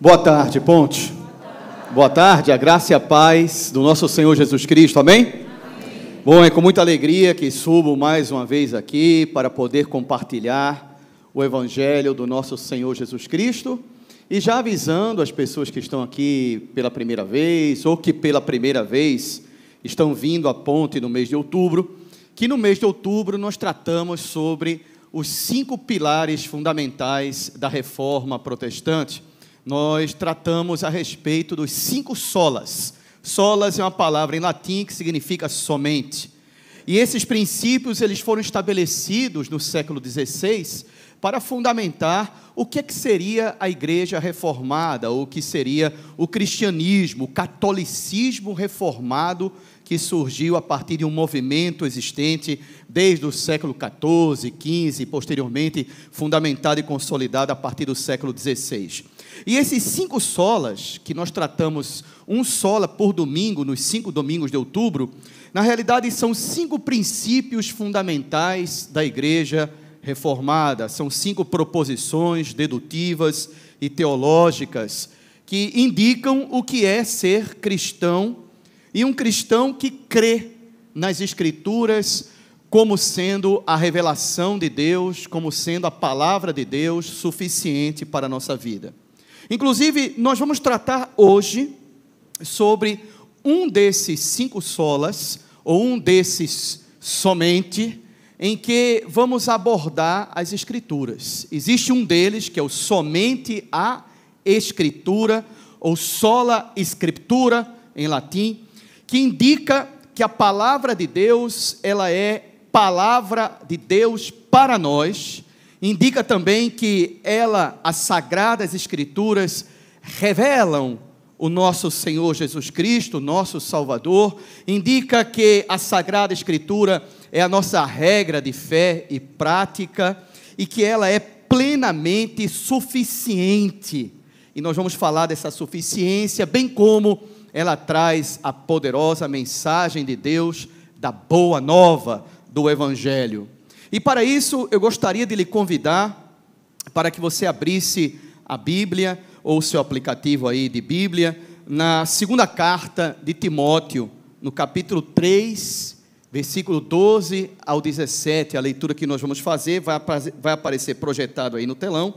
Boa tarde, Ponte. Boa tarde, a graça e a paz do nosso Senhor Jesus Cristo, amém? amém? Bom, é com muita alegria que subo mais uma vez aqui para poder compartilhar o Evangelho do nosso Senhor Jesus Cristo e já avisando as pessoas que estão aqui pela primeira vez ou que pela primeira vez estão vindo à Ponte no mês de outubro, que no mês de outubro nós tratamos sobre os cinco pilares fundamentais da reforma protestante nós tratamos a respeito dos cinco solas. Solas é uma palavra em latim que significa somente. E esses princípios eles foram estabelecidos no século XVI para fundamentar o que, é que seria a igreja reformada, ou o que seria o cristianismo, o catolicismo reformado que surgiu a partir de um movimento existente desde o século XIV, XV, posteriormente fundamentado e consolidado a partir do século XVI. E esses cinco solas, que nós tratamos um sola por domingo, nos cinco domingos de outubro, na realidade são cinco princípios fundamentais da igreja reformada. São cinco proposições dedutivas e teológicas que indicam o que é ser cristão e um cristão que crê nas Escrituras como sendo a revelação de Deus, como sendo a palavra de Deus suficiente para a nossa vida. Inclusive, nós vamos tratar hoje sobre um desses cinco solas, ou um desses somente, em que vamos abordar as Escrituras. Existe um deles que é o somente a Escritura, ou sola Scriptura, em latim, que indica que a palavra de Deus, ela é palavra de Deus para nós, indica também que ela, as sagradas escrituras, revelam o nosso Senhor Jesus Cristo, nosso Salvador, indica que a Sagrada Escritura é a nossa regra de fé e prática e que ela é plenamente suficiente. E nós vamos falar dessa suficiência, bem como ela traz a poderosa mensagem de Deus da boa nova do Evangelho. E para isso, eu gostaria de lhe convidar para que você abrisse a Bíblia ou o seu aplicativo aí de Bíblia na segunda carta de Timóteo, no capítulo 3, versículo 12 ao 17. A leitura que nós vamos fazer vai, vai aparecer projetado aí no telão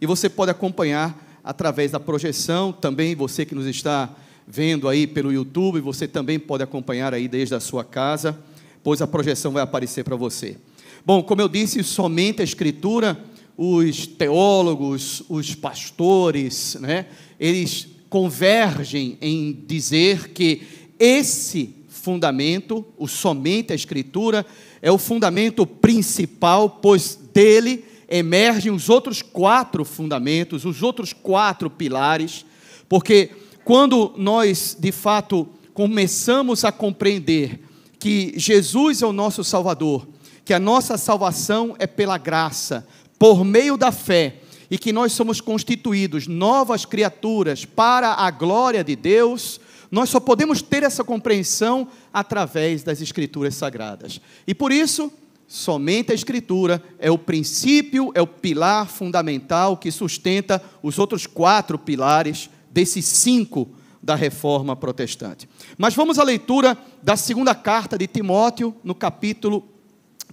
e você pode acompanhar através da projeção, também você que nos está vendo aí pelo YouTube, você também pode acompanhar aí desde a sua casa, pois a projeção vai aparecer para você. Bom, como eu disse, somente a Escritura, os teólogos, os pastores, né, eles convergem em dizer que esse fundamento, o somente a Escritura, é o fundamento principal, pois dele emergem os outros quatro fundamentos, os outros quatro pilares, porque quando nós, de fato, começamos a compreender que Jesus é o nosso Salvador, que a nossa salvação é pela graça, por meio da fé, e que nós somos constituídos novas criaturas para a glória de Deus, nós só podemos ter essa compreensão através das Escrituras Sagradas. E por isso, somente a Escritura é o princípio, é o pilar fundamental que sustenta os outros quatro pilares desses cinco da reforma protestante. Mas vamos à leitura da segunda carta de Timóteo, no capítulo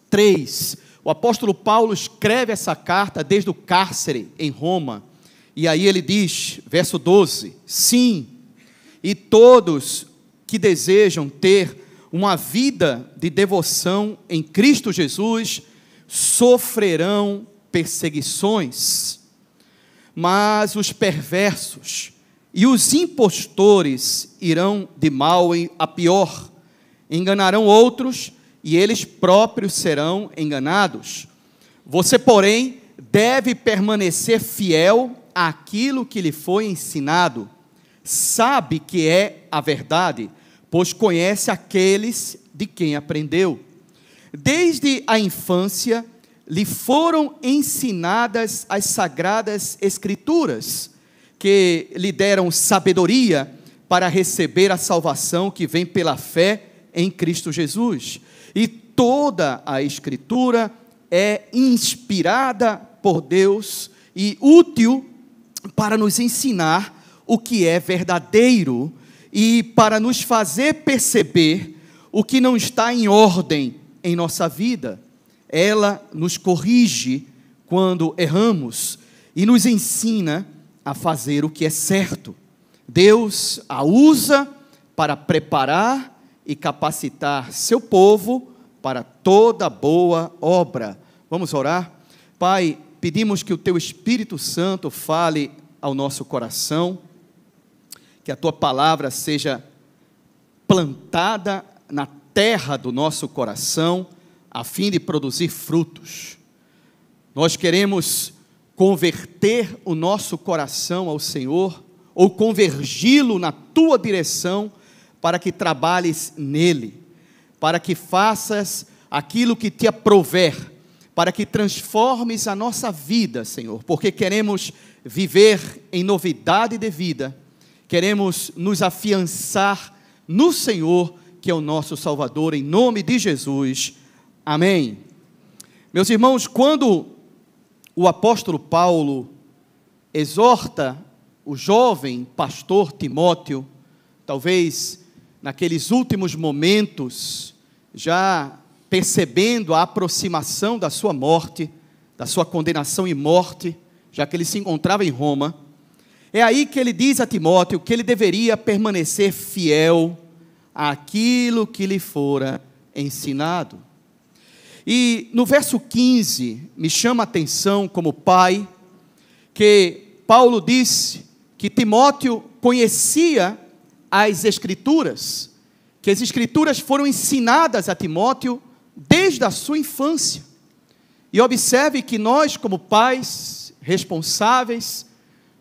3. O apóstolo Paulo escreve essa carta desde o cárcere em Roma. E aí ele diz, verso 12: Sim, e todos que desejam ter uma vida de devoção em Cristo Jesus sofrerão perseguições, mas os perversos e os impostores irão de mal a pior, enganarão outros e eles próprios serão enganados. Você, porém, deve permanecer fiel àquilo que lhe foi ensinado. Sabe que é a verdade, pois conhece aqueles de quem aprendeu. Desde a infância lhe foram ensinadas as sagradas escrituras, que lhe deram sabedoria para receber a salvação que vem pela fé em Cristo Jesus. E toda a Escritura é inspirada por Deus e útil para nos ensinar o que é verdadeiro e para nos fazer perceber o que não está em ordem em nossa vida. Ela nos corrige quando erramos e nos ensina a fazer o que é certo. Deus a usa para preparar e capacitar seu povo para toda boa obra. Vamos orar? Pai, pedimos que o teu Espírito Santo fale ao nosso coração, que a tua palavra seja plantada na terra do nosso coração, a fim de produzir frutos. Nós queremos converter o nosso coração ao Senhor, ou convergi-lo na tua direção, para que trabalhes nele, para que faças aquilo que te aprover, para que transformes a nossa vida, Senhor, porque queremos viver em novidade de vida, queremos nos afiançar no Senhor, que é o nosso Salvador, em nome de Jesus. Amém. Meus irmãos, quando o apóstolo Paulo exorta o jovem pastor Timóteo, talvez naqueles últimos momentos, já percebendo a aproximação da sua morte, da sua condenação e morte, já que ele se encontrava em Roma, é aí que ele diz a Timóteo que ele deveria permanecer fiel àquilo que lhe fora ensinado. E no verso 15, me chama a atenção como pai, que Paulo disse que Timóteo conhecia as Escrituras, que as Escrituras foram ensinadas a Timóteo desde a sua infância. E observe que nós, como pais responsáveis,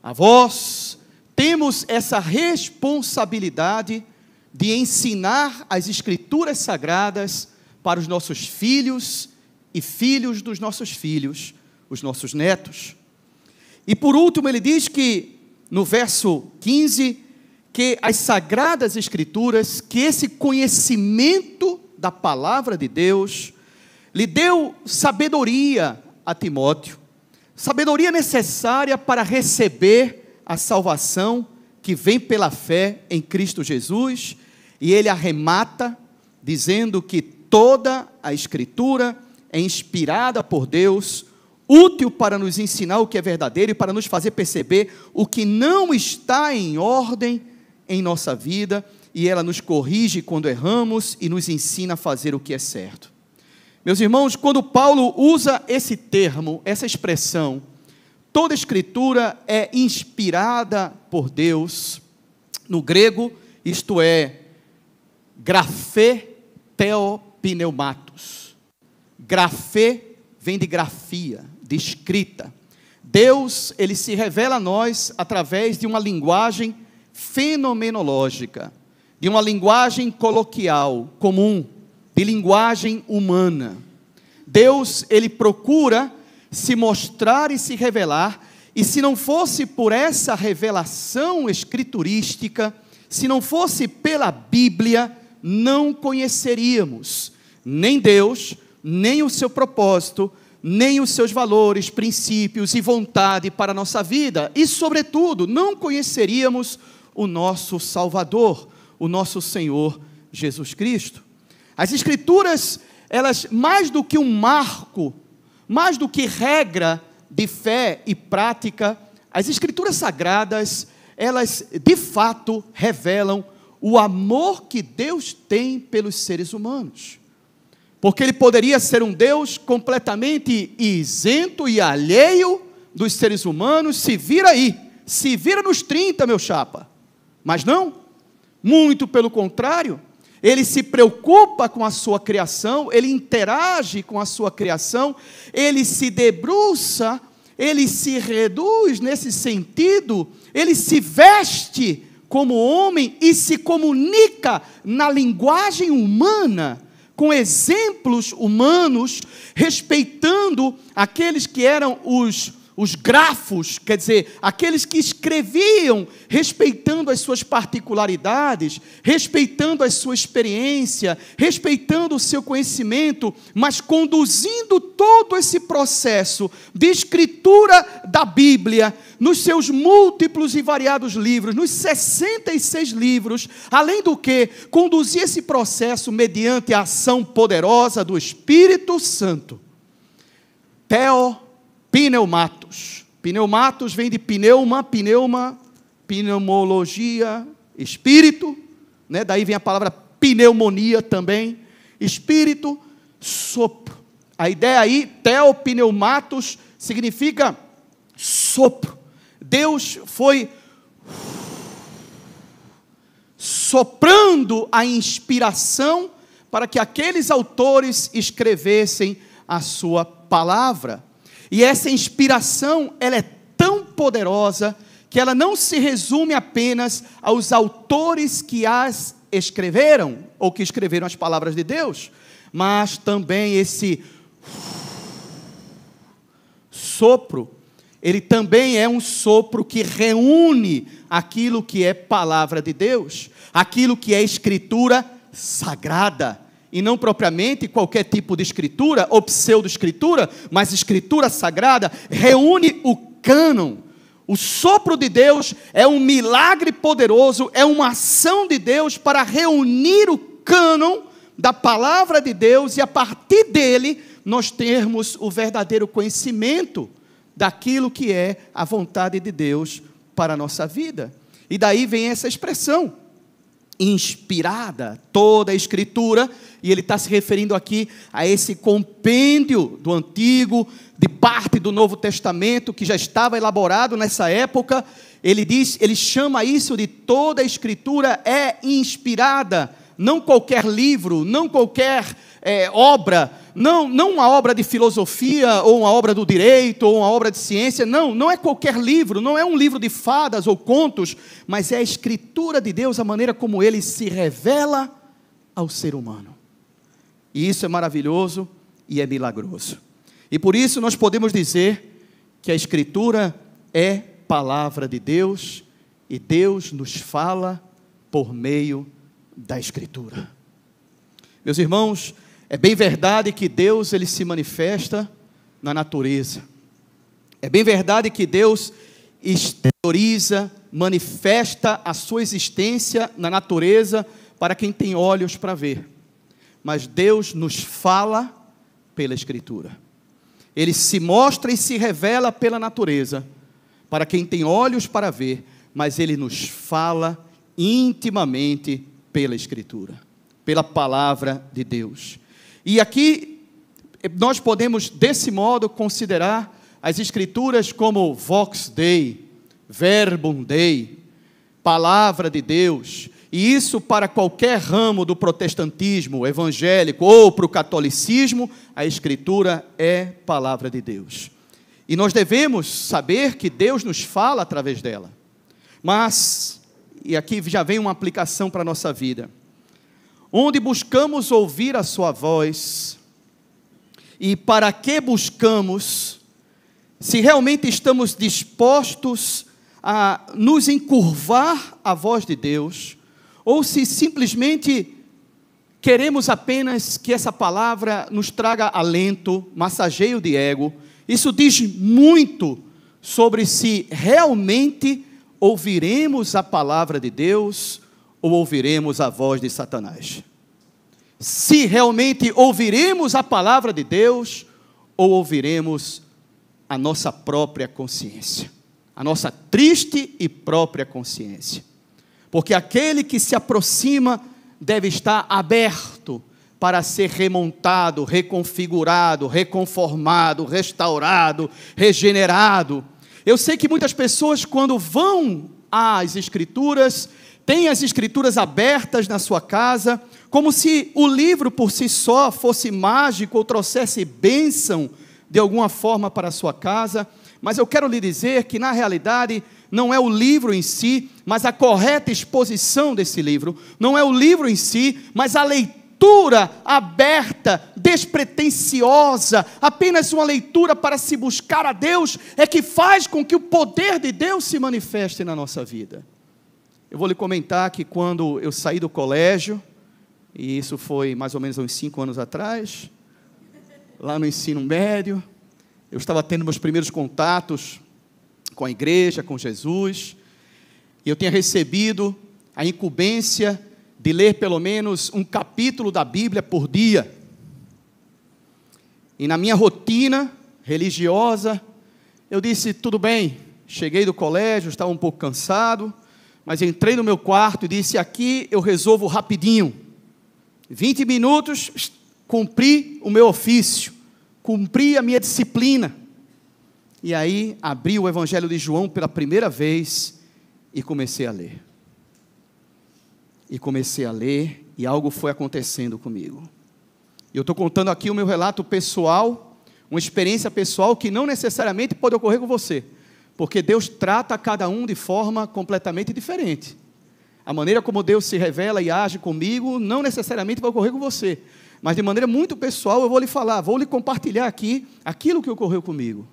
avós, temos essa responsabilidade de ensinar as Escrituras sagradas para os nossos filhos e filhos dos nossos filhos, os nossos netos. E por último, ele diz que, no verso 15, que as sagradas escrituras, que esse conhecimento da palavra de Deus, lhe deu sabedoria a Timóteo, sabedoria necessária para receber a salvação que vem pela fé em Cristo Jesus, e ele arremata dizendo que toda a Escritura é inspirada por Deus, útil para nos ensinar o que é verdadeiro e para nos fazer perceber o que não está em ordem em nossa vida, e ela nos corrige quando erramos e nos ensina a fazer o que é certo. Meus irmãos, quando Paulo usa esse termo, essa expressão, toda escritura é inspirada por Deus, no grego, isto é, grafê teo pneumatos. Grafê vem de grafia, de escrita. Deus, ele se revela a nós através de uma linguagem fenomenológica, de uma linguagem coloquial, comum, de linguagem humana. Deus, ele procura se mostrar e se revelar, e se não fosse por essa revelação escriturística, se não fosse pela Bíblia, não conheceríamos nem Deus, nem o seu propósito, nem os seus valores, princípios e vontade para a nossa vida, e, sobretudo, não conheceríamos o nosso Salvador, o nosso Senhor Jesus Cristo. As Escrituras, elas, mais do que um marco, mais do que regra de fé e prática, as Escrituras sagradas, elas de fato revelam o amor que Deus tem pelos seres humanos. Porque ele poderia ser um Deus completamente isento e alheio dos seres humanos, se vira aí, se vira nos 30, meu chapa. Mas não, muito pelo contrário, ele se preocupa com a sua criação, ele interage com a sua criação, ele se debruça, ele se reduz nesse sentido, ele se veste como homem e se comunica na linguagem humana com exemplos humanos, respeitando aqueles que eram os os grafos, quer dizer, aqueles que escreviam respeitando as suas particularidades, respeitando a sua experiência, respeitando o seu conhecimento, mas conduzindo todo esse processo de escritura da Bíblia, nos seus múltiplos e variados livros, nos 66 livros, além do que, conduzir esse processo mediante a ação poderosa do Espírito Santo. Theo pneumatos. Pneumatos vem de pneuma, pneuma, pneumologia, espírito, né? daí vem a palavra pneumonia também, espírito, sopro. A ideia aí, teopneumatos, significa sopro. Deus foi soprando a inspiração para que aqueles autores escrevessem a sua palavra. E essa inspiração, ela é tão poderosa que ela não se resume apenas aos autores que as escreveram ou que escreveram as palavras de Deus, mas também esse sopro, ele também é um sopro que reúne aquilo que é palavra de Deus, aquilo que é escritura sagrada e não propriamente qualquer tipo de escritura ou pseudo-escritura, mas escritura sagrada, reúne o cânon. O sopro de Deus é um milagre poderoso, é uma ação de Deus para reunir o cânon da palavra de Deus e a partir dele nós termos o verdadeiro conhecimento daquilo que é a vontade de Deus para a nossa vida. E daí vem essa expressão, inspirada, toda a Escritura, e ele está se referindo aqui a esse compêndio do Antigo, de parte do Novo Testamento, que já estava elaborado nessa época. Ele diz, ele chama isso de toda a Escritura é inspirada, não qualquer livro, não qualquer é, obra, não, não uma obra de filosofia, ou uma obra do direito, ou uma obra de ciência, não, não é qualquer livro, não é um livro de fadas ou contos, mas é a escritura de Deus, a maneira como ele se revela ao ser humano. E isso é maravilhoso e é milagroso. E por isso nós podemos dizer que a escritura é palavra de Deus e Deus nos fala por meio da escritura. Meus irmãos, é bem verdade que Deus ele se manifesta na natureza. É bem verdade que Deus exterioriza, manifesta a sua existência na natureza para quem tem olhos para ver. Mas Deus nos fala pela Escritura. Ele se mostra e se revela pela natureza, para quem tem olhos para ver, mas ele nos fala intimamente pela Escritura, pela palavra de Deus. E aqui nós podemos, desse modo, considerar as Escrituras como Vox Dei, Verbum Dei, Palavra de Deus, e isso para qualquer ramo do protestantismo evangélico ou para o catolicismo, a Escritura é palavra de Deus. E nós devemos saber que Deus nos fala através dela. Mas, e aqui já vem uma aplicação para a nossa vida onde buscamos ouvir a Sua voz, e para que buscamos, se realmente estamos dispostos a nos encurvar à voz de Deus, ou se simplesmente queremos apenas que essa palavra nos traga alento, massageio de ego, isso diz muito sobre se realmente ouviremos a palavra de Deus ou ouviremos a voz de Satanás? Se realmente ouviremos a palavra de Deus ou ouviremos a nossa própria consciência, a nossa triste e própria consciência. Porque aquele que se aproxima deve estar aberto para ser remontado, reconfigurado, reconformado, restaurado, regenerado. Eu sei que muitas pessoas, quando vão às Escrituras, tem as escrituras abertas na sua casa, como se o livro por si só fosse mágico ou trouxesse bênção de alguma forma para a sua casa, mas eu quero lhe dizer que na realidade não é o livro em si, mas a correta exposição desse livro, não é o livro em si, mas a leitura leitura aberta, despretensiosa, apenas uma leitura para se buscar a Deus, é que faz com que o poder de Deus se manifeste na nossa vida. Eu vou lhe comentar que quando eu saí do colégio, e isso foi mais ou menos uns cinco anos atrás, lá no ensino médio, eu estava tendo meus primeiros contatos com a igreja, com Jesus, e eu tinha recebido a incumbência de ler pelo menos um capítulo da Bíblia por dia. E na minha rotina religiosa, eu disse: tudo bem, cheguei do colégio, estava um pouco cansado, mas entrei no meu quarto e disse: aqui eu resolvo rapidinho. 20 minutos, cumpri o meu ofício, cumpri a minha disciplina. E aí abri o Evangelho de João pela primeira vez e comecei a ler. E comecei a ler e algo foi acontecendo comigo. Eu estou contando aqui o meu relato pessoal, uma experiência pessoal que não necessariamente pode ocorrer com você, porque Deus trata cada um de forma completamente diferente. A maneira como Deus se revela e age comigo não necessariamente vai ocorrer com você, mas de maneira muito pessoal eu vou lhe falar, vou lhe compartilhar aqui aquilo que ocorreu comigo.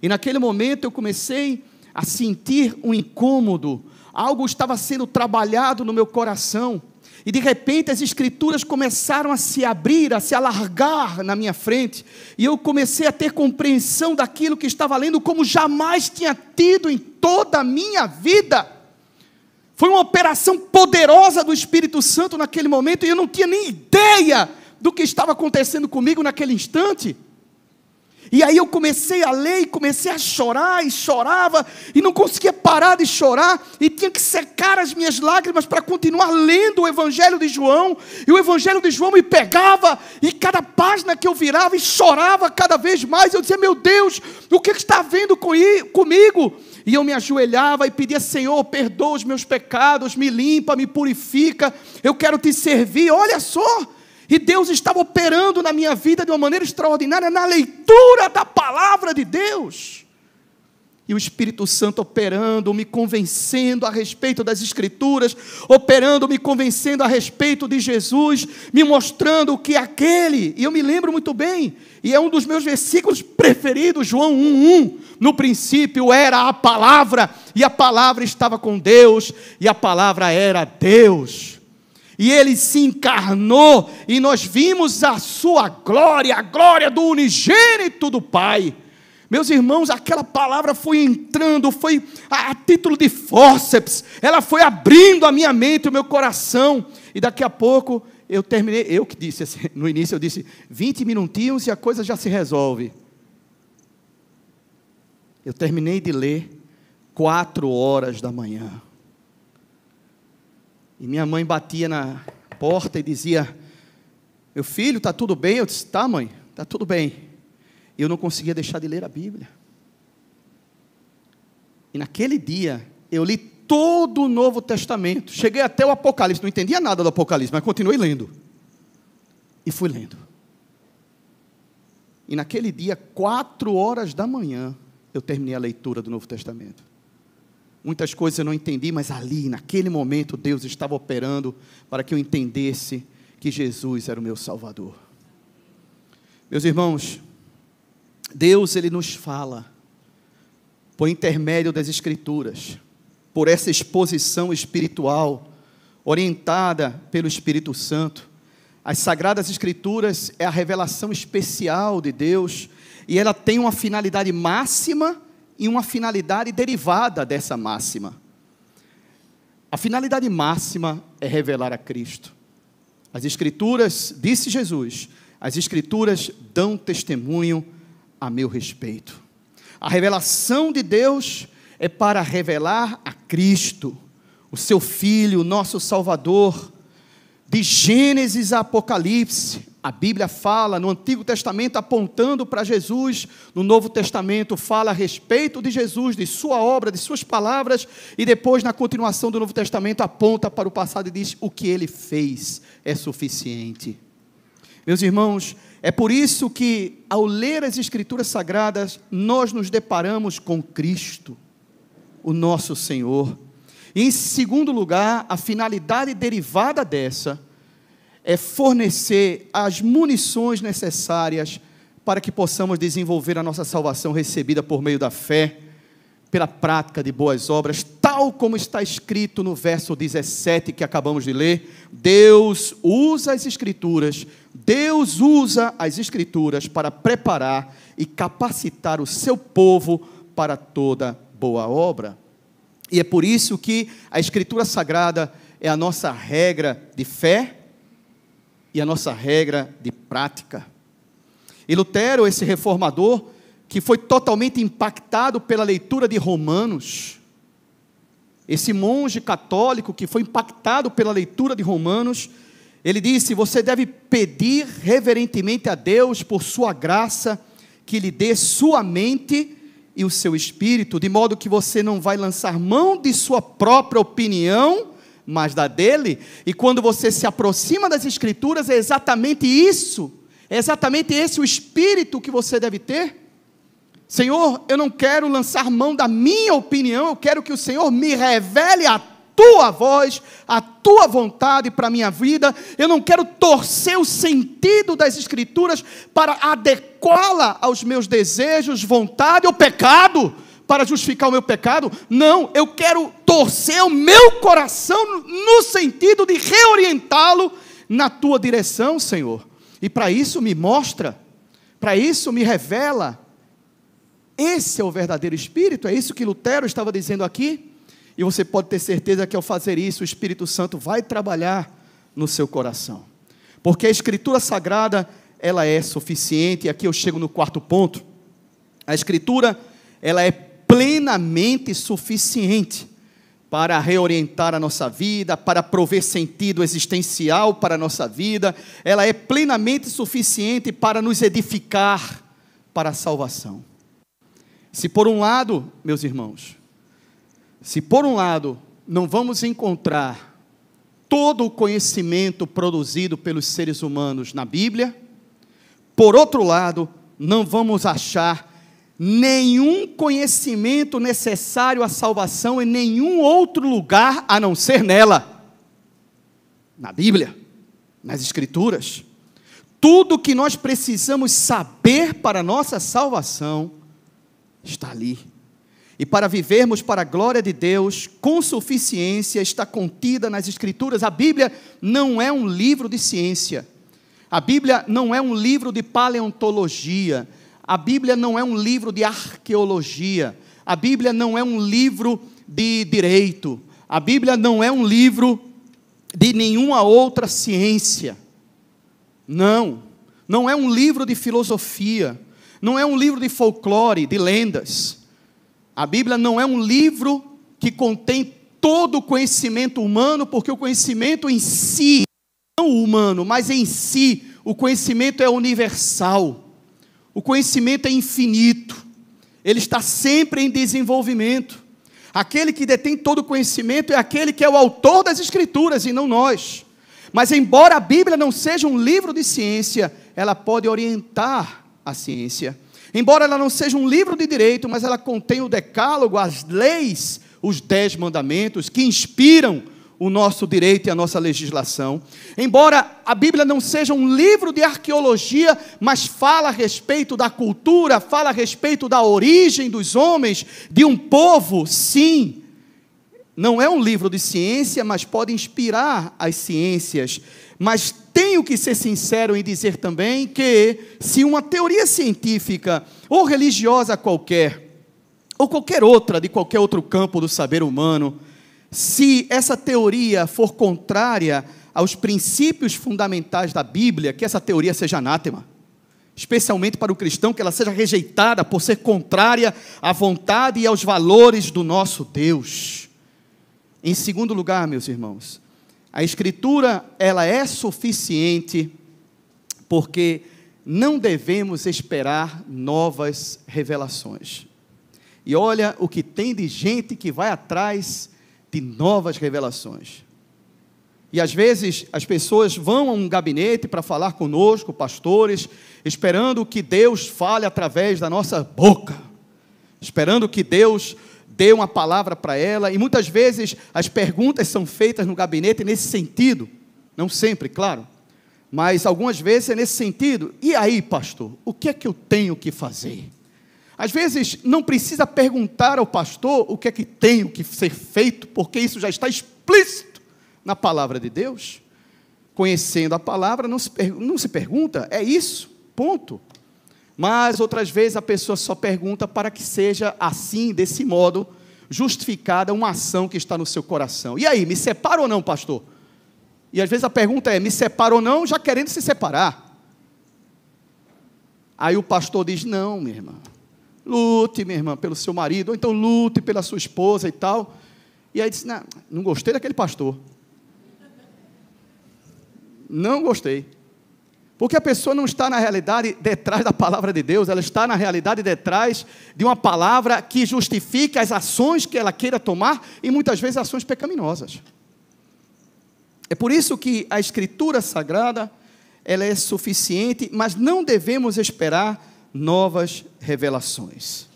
E naquele momento eu comecei a sentir um incômodo, algo estava sendo trabalhado no meu coração. E de repente as escrituras começaram a se abrir, a se alargar na minha frente, e eu comecei a ter compreensão daquilo que estava lendo como jamais tinha tido em toda a minha vida. Foi uma operação poderosa do Espírito Santo naquele momento, e eu não tinha nem ideia do que estava acontecendo comigo naquele instante. E aí eu comecei a ler e comecei a chorar e chorava e não conseguia parar de chorar e tinha que secar as minhas lágrimas para continuar lendo o Evangelho de João. E o Evangelho de João me pegava e cada página que eu virava e chorava cada vez mais. Eu dizia: Meu Deus, o que está havendo comigo? E eu me ajoelhava e pedia: Senhor, perdoa os meus pecados, me limpa, me purifica. Eu quero te servir. Olha só. E Deus estava operando na minha vida de uma maneira extraordinária na leitura da palavra de Deus. E o Espírito Santo operando, me convencendo a respeito das Escrituras, operando, me convencendo a respeito de Jesus, me mostrando que aquele, e eu me lembro muito bem, e é um dos meus versículos preferidos, João 1,1. No princípio era a palavra, e a palavra estava com Deus, e a palavra era Deus e ele se encarnou, e nós vimos a sua glória, a glória do unigênito do Pai. Meus irmãos, aquela palavra foi entrando, foi a, a título de fórceps, ela foi abrindo a minha mente, o meu coração, e daqui a pouco eu terminei, eu que disse assim, no início, eu disse 20 minutinhos e a coisa já se resolve. Eu terminei de ler quatro horas da manhã. E minha mãe batia na porta e dizia: Meu filho, está tudo bem? Eu disse: Tá, mãe, está tudo bem. E eu não conseguia deixar de ler a Bíblia. E naquele dia, eu li todo o Novo Testamento. Cheguei até o Apocalipse. Não entendia nada do Apocalipse, mas continuei lendo. E fui lendo. E naquele dia, quatro horas da manhã, eu terminei a leitura do Novo Testamento. Muitas coisas eu não entendi, mas ali, naquele momento, Deus estava operando para que eu entendesse que Jesus era o meu Salvador. Meus irmãos, Deus ele nos fala por intermédio das Escrituras, por essa exposição espiritual orientada pelo Espírito Santo. As Sagradas Escrituras é a revelação especial de Deus e ela tem uma finalidade máxima e uma finalidade derivada dessa máxima. A finalidade máxima é revelar a Cristo. As Escrituras, disse Jesus, as Escrituras dão testemunho a meu respeito. A revelação de Deus é para revelar a Cristo, o seu Filho, nosso Salvador. De Gênesis a Apocalipse, a Bíblia fala no Antigo Testamento apontando para Jesus, no Novo Testamento fala a respeito de Jesus, de sua obra, de suas palavras, e depois na continuação do Novo Testamento aponta para o passado e diz: o que ele fez é suficiente. Meus irmãos, é por isso que ao ler as Escrituras Sagradas, nós nos deparamos com Cristo, o nosso Senhor. E em segundo lugar, a finalidade derivada dessa é fornecer as munições necessárias para que possamos desenvolver a nossa salvação recebida por meio da fé, pela prática de boas obras, tal como está escrito no verso 17 que acabamos de ler. Deus usa as Escrituras, Deus usa as Escrituras para preparar e capacitar o seu povo para toda boa obra. E é por isso que a Escritura Sagrada é a nossa regra de fé e a nossa regra de prática. E Lutero, esse reformador, que foi totalmente impactado pela leitura de Romanos, esse monge católico que foi impactado pela leitura de Romanos, ele disse: Você deve pedir reverentemente a Deus por sua graça, que lhe dê sua mente e o seu espírito, de modo que você não vai lançar mão de sua própria opinião, mas da dele. E quando você se aproxima das Escrituras, é exatamente isso é exatamente esse o espírito que você deve ter? Senhor, eu não quero lançar mão da minha opinião, eu quero que o Senhor me revele a tua voz, a tua vontade para a minha vida. Eu não quero torcer o sentido das Escrituras para adequá-la aos meus desejos, vontade ou pecado, para justificar o meu pecado. Não, eu quero torcer o meu coração no sentido de reorientá-lo na tua direção, Senhor. E para isso me mostra, para isso me revela. Esse é o verdadeiro Espírito, é isso que Lutero estava dizendo aqui. E você pode ter certeza que ao fazer isso, o Espírito Santo vai trabalhar no seu coração. Porque a Escritura Sagrada, ela é suficiente, e aqui eu chego no quarto ponto. A Escritura, ela é plenamente suficiente para reorientar a nossa vida, para prover sentido existencial para a nossa vida, ela é plenamente suficiente para nos edificar para a salvação. Se por um lado, meus irmãos, se por um lado não vamos encontrar todo o conhecimento produzido pelos seres humanos na Bíblia, por outro lado, não vamos achar nenhum conhecimento necessário à salvação em nenhum outro lugar a não ser nela. Na Bíblia, nas Escrituras. Tudo que nós precisamos saber para a nossa salvação está ali. E para vivermos para a glória de Deus com suficiência está contida nas Escrituras. A Bíblia não é um livro de ciência. A Bíblia não é um livro de paleontologia. A Bíblia não é um livro de arqueologia. A Bíblia não é um livro de direito. A Bíblia não é um livro de nenhuma outra ciência. Não. Não é um livro de filosofia. Não é um livro de folclore, de lendas. A Bíblia não é um livro que contém todo o conhecimento humano, porque o conhecimento em si, não humano, mas em si, o conhecimento é universal. O conhecimento é infinito, ele está sempre em desenvolvimento. Aquele que detém todo o conhecimento é aquele que é o autor das Escrituras e não nós. Mas, embora a Bíblia não seja um livro de ciência, ela pode orientar a ciência. Embora ela não seja um livro de direito, mas ela contém o decálogo, as leis, os dez mandamentos que inspiram o nosso direito e a nossa legislação. Embora a Bíblia não seja um livro de arqueologia, mas fala a respeito da cultura, fala a respeito da origem dos homens, de um povo, sim. Não é um livro de ciência, mas pode inspirar as ciências. Mas tenho que ser sincero em dizer também que, se uma teoria científica ou religiosa qualquer, ou qualquer outra de qualquer outro campo do saber humano, se essa teoria for contrária aos princípios fundamentais da Bíblia, que essa teoria seja anátema. Especialmente para o cristão, que ela seja rejeitada por ser contrária à vontade e aos valores do nosso Deus. Em segundo lugar, meus irmãos, a Escritura ela é suficiente porque não devemos esperar novas revelações. E olha o que tem de gente que vai atrás de novas revelações. E às vezes as pessoas vão a um gabinete para falar conosco, pastores, esperando que Deus fale através da nossa boca, esperando que Deus dê uma palavra para ela, e muitas vezes as perguntas são feitas no gabinete nesse sentido, não sempre, claro, Mas algumas vezes é nesse sentido. E aí, pastor, o que é que eu tenho que fazer? Às vezes não precisa perguntar ao pastor o que é que tem que ser feito, porque isso já está explícito na palavra de Deus. Conhecendo a palavra, não se, não se pergunta, é isso, ponto. Mas outras vezes a pessoa só pergunta para que seja assim, desse modo, justificada uma ação que está no seu coração. E aí, me separa ou não, pastor? E às vezes a pergunta é: me separa ou não, já querendo se separar. Aí o pastor diz: não, minha irmã, lute, minha irmã, pelo seu marido, ou então lute pela sua esposa e tal. E aí disse: não, não gostei daquele pastor. Não gostei. Porque a pessoa não está na realidade detrás da palavra de Deus, ela está na realidade detrás de uma palavra que justifica as ações que ela queira tomar e muitas vezes ações pecaminosas. É por isso que a escritura sagrada, ela é suficiente, mas não devemos esperar novas revelações.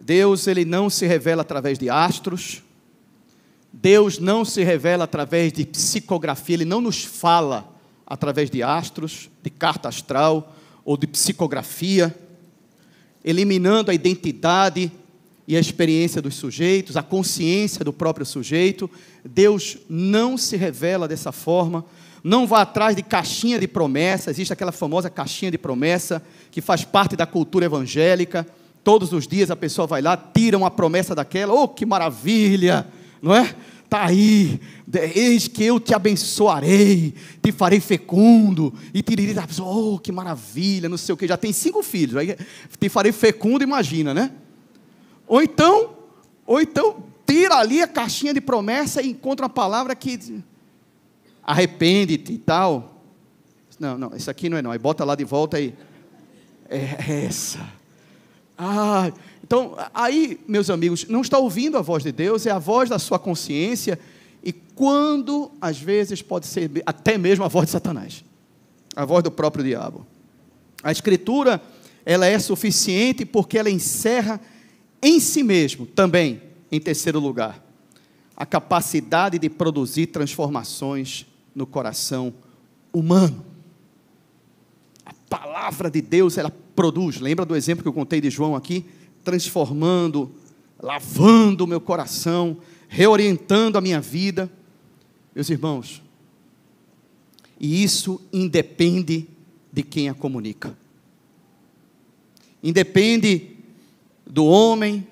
Deus, ele não se revela através de astros. Deus não se revela através de psicografia, ele não nos fala através de astros, de carta astral ou de psicografia, eliminando a identidade e a experiência dos sujeitos, a consciência do próprio sujeito. Deus não se revela dessa forma, não vá atrás de caixinha de promessa, existe aquela famosa caixinha de promessa que faz parte da cultura evangélica. Todos os dias a pessoa vai lá, tira uma promessa daquela, oh que maravilha, não é? Está aí, eis que eu te abençoarei, te farei fecundo, e a pessoa, oh, que maravilha, não sei o que, já tem cinco filhos, aí te farei fecundo, imagina, né? Ou então, ou então, tira ali a caixinha de promessa e encontra uma palavra que arrepende-te e tal. Não, não, isso aqui não é não, aí bota lá de volta aí. É essa. Ah, então, aí, meus amigos, não está ouvindo a voz de Deus, é a voz da sua consciência, e quando, às vezes, pode ser até mesmo a voz de Satanás, a voz do próprio diabo. A Escritura, ela é suficiente porque ela encerra em si mesmo, também, em terceiro lugar, a capacidade de produzir transformações no coração humano. A palavra de Deus, ela produz. Lembra do exemplo que eu contei de João aqui? transformando, lavando o meu coração, reorientando a minha vida. Meus irmãos, e isso independe de quem a comunica. Independe do homem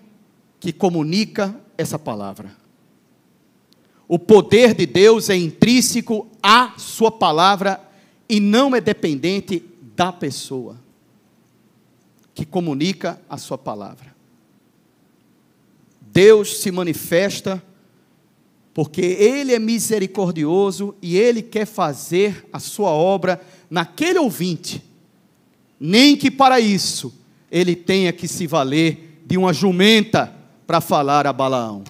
que comunica essa palavra. O poder de Deus é intrínseco à sua palavra e não é dependente da pessoa que comunica a sua palavra. Deus se manifesta porque Ele é misericordioso e Ele quer fazer a sua obra naquele ouvinte, nem que para isso ele tenha que se valer de uma jumenta para falar a Balaão.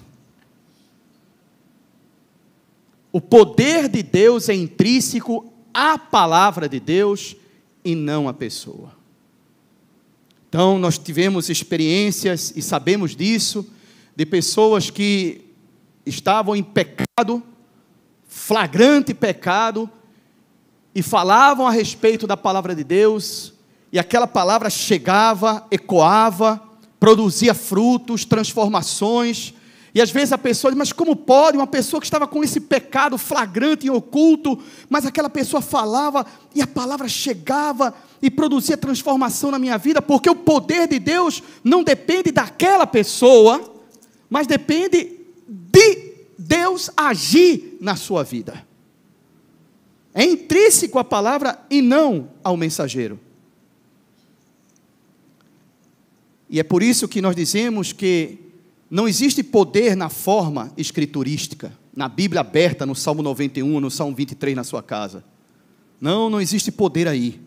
O poder de Deus é intrínseco à palavra de Deus e não à pessoa. Então, nós tivemos experiências e sabemos disso, de pessoas que estavam em pecado, flagrante pecado, e falavam a respeito da palavra de Deus, e aquela palavra chegava, ecoava, produzia frutos, transformações, e às vezes a pessoa diz, mas como pode uma pessoa que estava com esse pecado flagrante e oculto, mas aquela pessoa falava e a palavra chegava e produzia transformação na minha vida, porque o poder de Deus não depende daquela pessoa, mas depende de Deus agir na sua vida. É intrínseco à palavra e não ao mensageiro. E é por isso que nós dizemos que não existe poder na forma escriturística, na Bíblia aberta, no Salmo 91, no Salmo 23 na sua casa. Não, não existe poder aí.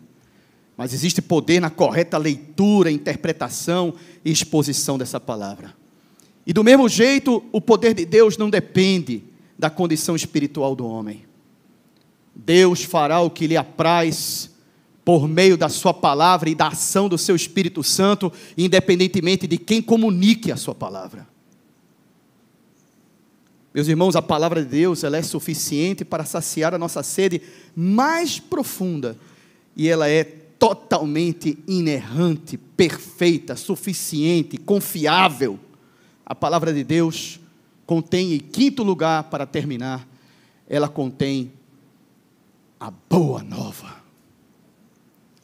Mas existe poder na correta leitura, interpretação e exposição dessa palavra. E do mesmo jeito, o poder de Deus não depende da condição espiritual do homem. Deus fará o que lhe apraz por meio da sua palavra e da ação do seu Espírito Santo, independentemente de quem comunique a sua palavra. Meus irmãos, a palavra de Deus, ela é suficiente para saciar a nossa sede mais profunda, e ela é totalmente inerrante, perfeita, suficiente, confiável. A palavra de Deus contém, em quinto lugar, para terminar, ela contém a boa nova,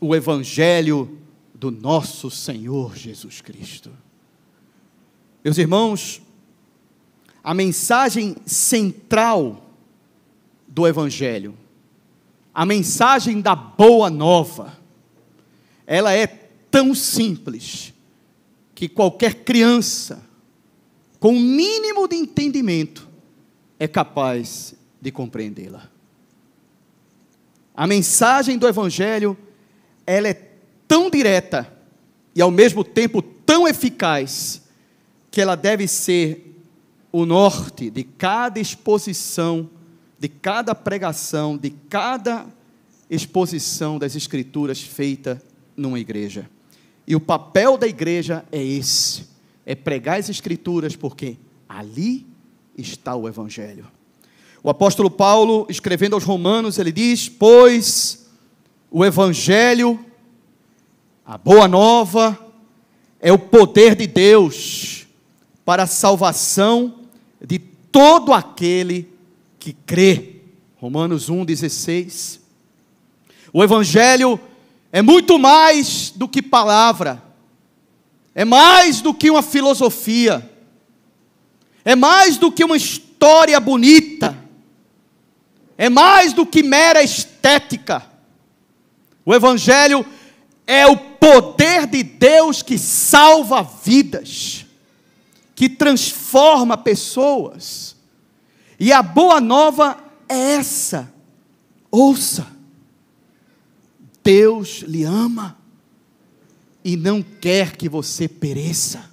o evangelho do nosso Senhor Jesus Cristo. Meus irmãos, a mensagem central do Evangelho, a mensagem da boa nova, ela é tão simples que qualquer criança, com o mínimo de entendimento, é capaz de compreendê-la. A mensagem do Evangelho, ela é tão direta e ao mesmo tempo tão eficaz, que ela deve ser o norte de cada exposição, de cada pregação, de cada exposição das Escrituras feita numa igreja. E o papel da igreja é esse: é pregar as Escrituras, porque ali está o Evangelho. O apóstolo Paulo, escrevendo aos Romanos, ele diz: Pois o Evangelho, a boa nova, é o poder de Deus para a salvação de todo aquele que crê. Romanos 1,16. O Evangelho é muito mais do que palavra, é mais do que uma filosofia, é mais do que uma história bonita, é mais do que mera estética. O Evangelho é o poder de Deus que salva vidas que transforma pessoas. E a boa nova é essa. Ouça. Deus lhe ama e não quer que você pereça.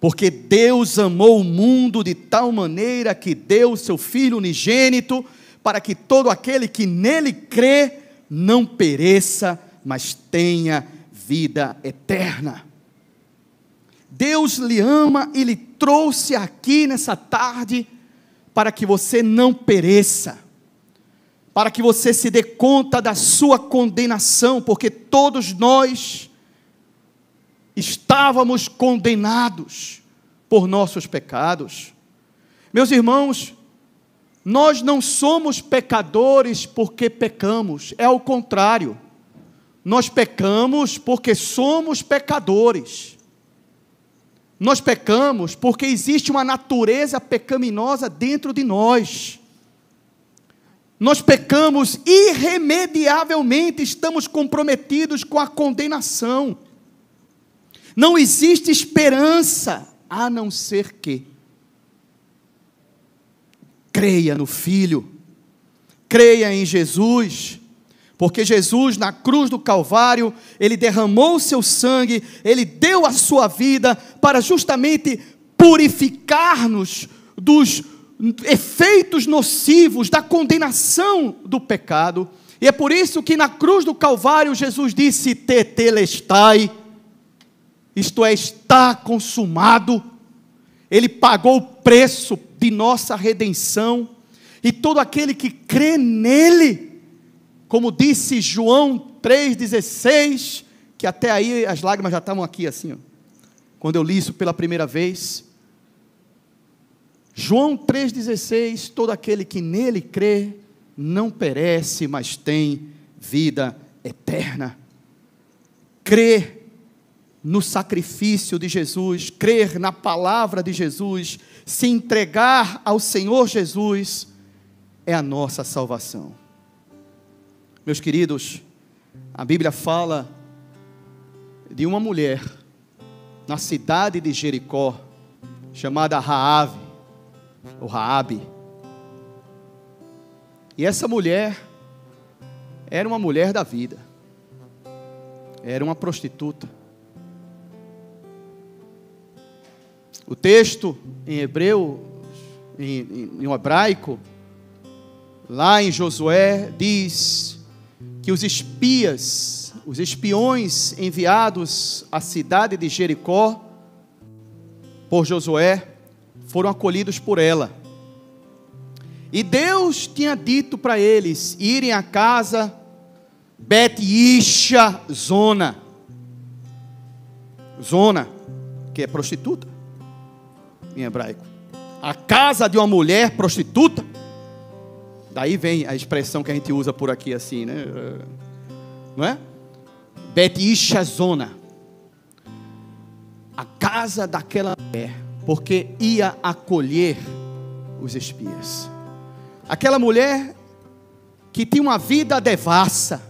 Porque Deus amou o mundo de tal maneira que deu seu filho unigênito para que todo aquele que nele crê não pereça, mas tenha vida eterna. Deus lhe ama e lhe trouxe aqui nessa tarde para que você não pereça, para que você se dê conta da sua condenação, porque todos nós estávamos condenados por nossos pecados. Meus irmãos, nós não somos pecadores porque pecamos, é o contrário. Nós pecamos porque somos pecadores. Nós pecamos porque existe uma natureza pecaminosa dentro de nós. Nós pecamos irremediavelmente, estamos comprometidos com a condenação. Não existe esperança a não ser que creia no Filho, creia em Jesus, porque Jesus, na cruz do Calvário, ele derramou o seu sangue, ele deu a sua vida para justamente purificar-nos dos efeitos nocivos da condenação do pecado. E é por isso que na cruz do Calvário Jesus disse: Tetelestai, isto é, está consumado. Ele pagou o preço de nossa redenção, e todo aquele que crê nele, como disse João 3,16, que até aí as lágrimas já estavam aqui assim, ó, quando eu li isso pela primeira vez. João 3,16: todo aquele que nele crê não perece, mas tem vida eterna. Crer no sacrifício de Jesus, crer na palavra de Jesus, se entregar ao Senhor Jesus, é a nossa salvação. Meus queridos, a Bíblia fala de uma mulher na cidade de Jericó, chamada Raave, ou Raabe. E essa mulher era uma mulher da vida. Era uma prostituta. O texto em hebreu, em, em, em hebraico, lá em Josué, diz que os espias, os espiões enviados à cidade de Jericó por Josué, foram acolhidos por ela. E Deus tinha dito para eles irem à casa Bet Zona. Zona, que é prostituta em hebraico. A casa de uma mulher prostituta. Daí vem a expressão que a gente usa por aqui assim, né? Não é? Bet. A casa daquela mulher, porque ia acolher os espias. Aquela mulher que tinha uma vida devassa.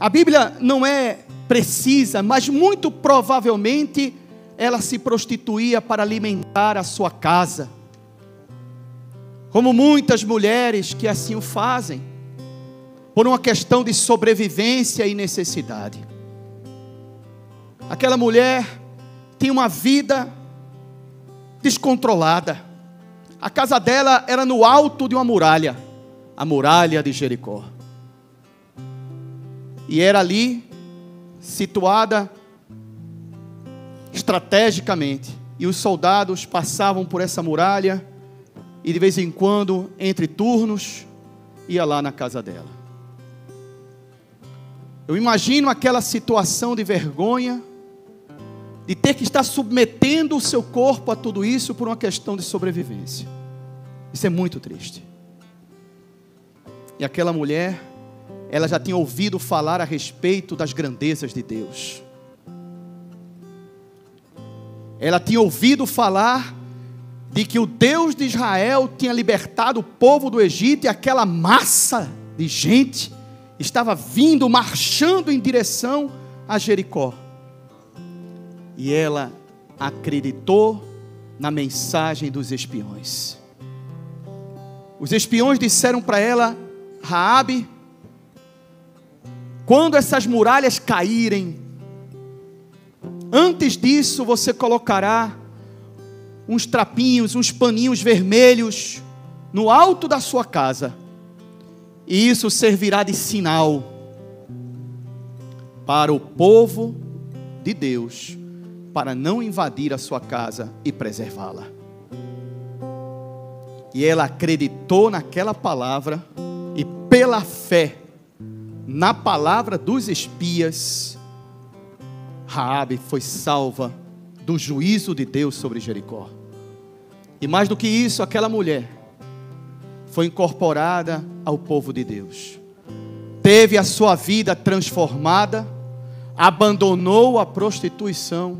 A Bíblia não é precisa, mas muito provavelmente ela se prostituía para alimentar a sua casa. Como muitas mulheres que assim o fazem, por uma questão de sobrevivência e necessidade. Aquela mulher tinha uma vida descontrolada. A casa dela era no alto de uma muralha, a muralha de Jericó. E era ali situada estrategicamente. E os soldados passavam por essa muralha e de vez em quando, entre turnos, ia lá na casa dela. Eu imagino aquela situação de vergonha, de ter que estar submetendo o seu corpo a tudo isso por uma questão de sobrevivência. Isso é muito triste. E aquela mulher, ela já tinha ouvido falar a respeito das grandezas de Deus. Ela tinha ouvido falar de que o Deus de Israel tinha libertado o povo do Egito e aquela massa de gente estava vindo, marchando em direção a Jericó. E ela acreditou na mensagem dos espiões. Os espiões disseram para ela: Raabe, quando essas muralhas caírem, Antes disso, você colocará uns trapinhos, uns paninhos vermelhos no alto da sua casa. E isso servirá de sinal para o povo de Deus, para não invadir a sua casa e preservá-la. E ela acreditou naquela palavra e pela fé na palavra dos espias, Raabe foi salva do juízo de Deus sobre Jericó. E mais do que isso, aquela mulher foi incorporada ao povo de Deus. Teve a sua vida transformada, abandonou a prostituição.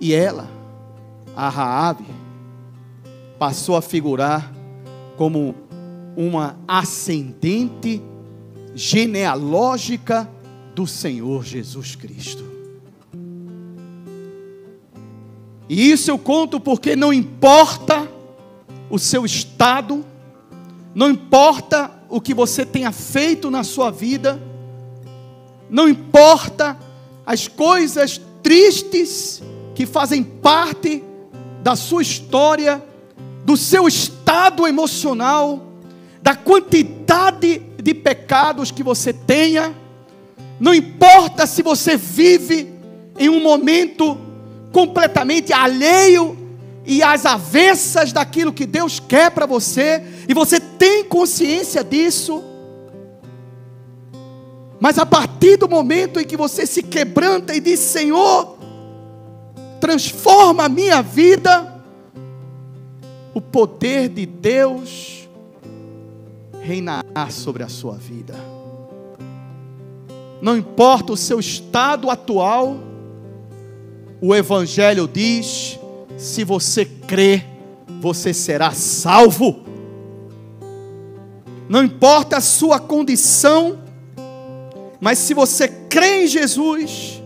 E ela, a Raabe, passou a figurar como uma ascendente genealógica do Senhor Jesus Cristo. E isso eu conto porque não importa o seu estado, não importa o que você tenha feito na sua vida, não importa as coisas tristes que fazem parte da sua história, do seu estado emocional, da quantidade de pecados que você tenha, não importa se você vive em um momento completamente alheio e às avessas daquilo que Deus quer para você, e você tem consciência disso. Mas a partir do momento em que você se quebranta e diz: Senhor, transforma a minha vida, o poder de Deus reinará sobre a sua vida não importa o seu estado atual, o Evangelho diz: se você crê, você será salvo. Não importa a sua condição, mas se você crê em Jesus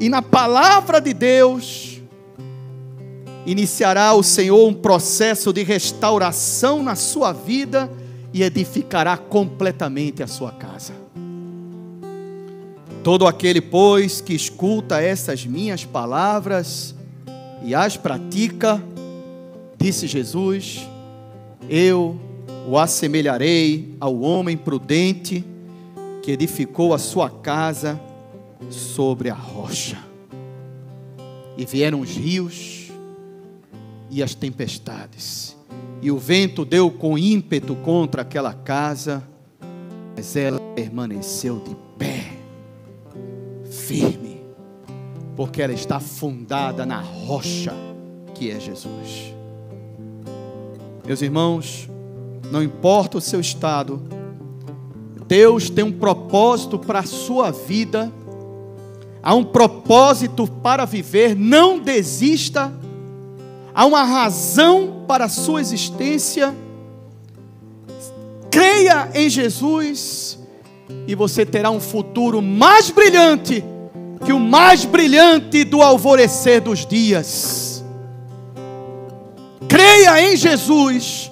e na palavra de Deus, iniciará o Senhor um processo de restauração na sua vida e edificará completamente a sua casa. Todo aquele, pois, que escuta essas minhas palavras e as pratica, disse Jesus, eu o assemelharei ao homem prudente que edificou a sua casa sobre a rocha. E vieram os rios, e as tempestades. E o vento deu com ímpeto contra aquela casa, mas ela permaneceu de pé, firme, porque ela está fundada na rocha que é Jesus. Meus irmãos, não importa o seu estado, Deus tem um propósito para a sua vida, há um propósito para viver, não desista, há uma razão para a sua existência. Creia em Jesus e você terá um futuro mais brilhante que o mais brilhante do alvorecer dos dias. Creia em Jesus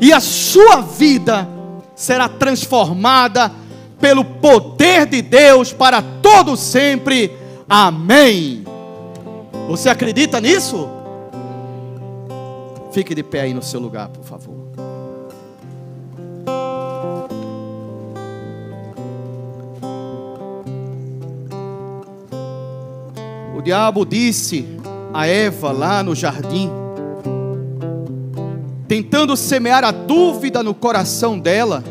e a sua vida será transformada pelo poder de Deus para todo sempre. Amém. Você acredita nisso? Fique de pé aí no seu lugar, por favor. O diabo disse a Eva lá no jardim, tentando semear a dúvida no coração dela,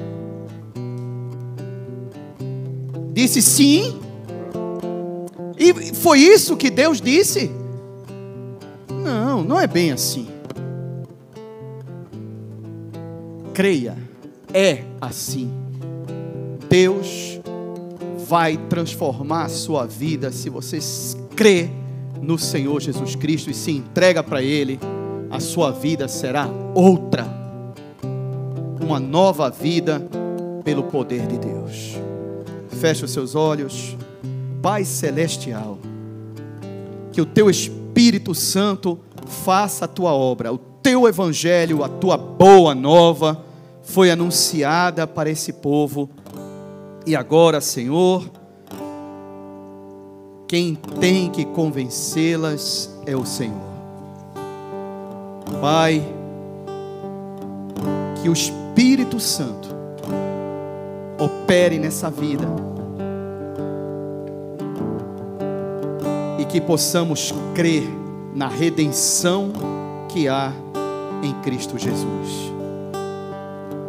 disse sim, e foi isso que Deus disse? Não, não é bem assim. Creia, é assim. Deus vai transformar a sua vida se você crê no Senhor Jesus Cristo e se entrega para Ele a sua vida será outra. Uma nova vida pelo poder de Deus. Feche os seus olhos. Pai celestial, que o teu Espírito Santo faça a tua obra. O teu evangelho, a tua boa nova foi anunciada para esse povo. E agora, Senhor, quem tem que convencê-las é o Senhor. Pai, que o Espírito Santo opere nessa vida e que possamos crer na redenção que há em Cristo Jesus.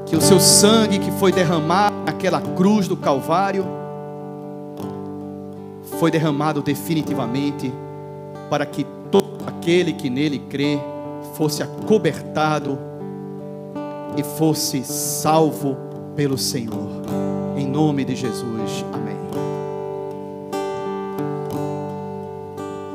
Que o seu sangue que foi derramado naquela cruz do Calvário foi derramado definitivamente para que todo aquele que nele crê fosse acobertado e fosse salvo pelo Senhor. Em nome de Jesus. Amém.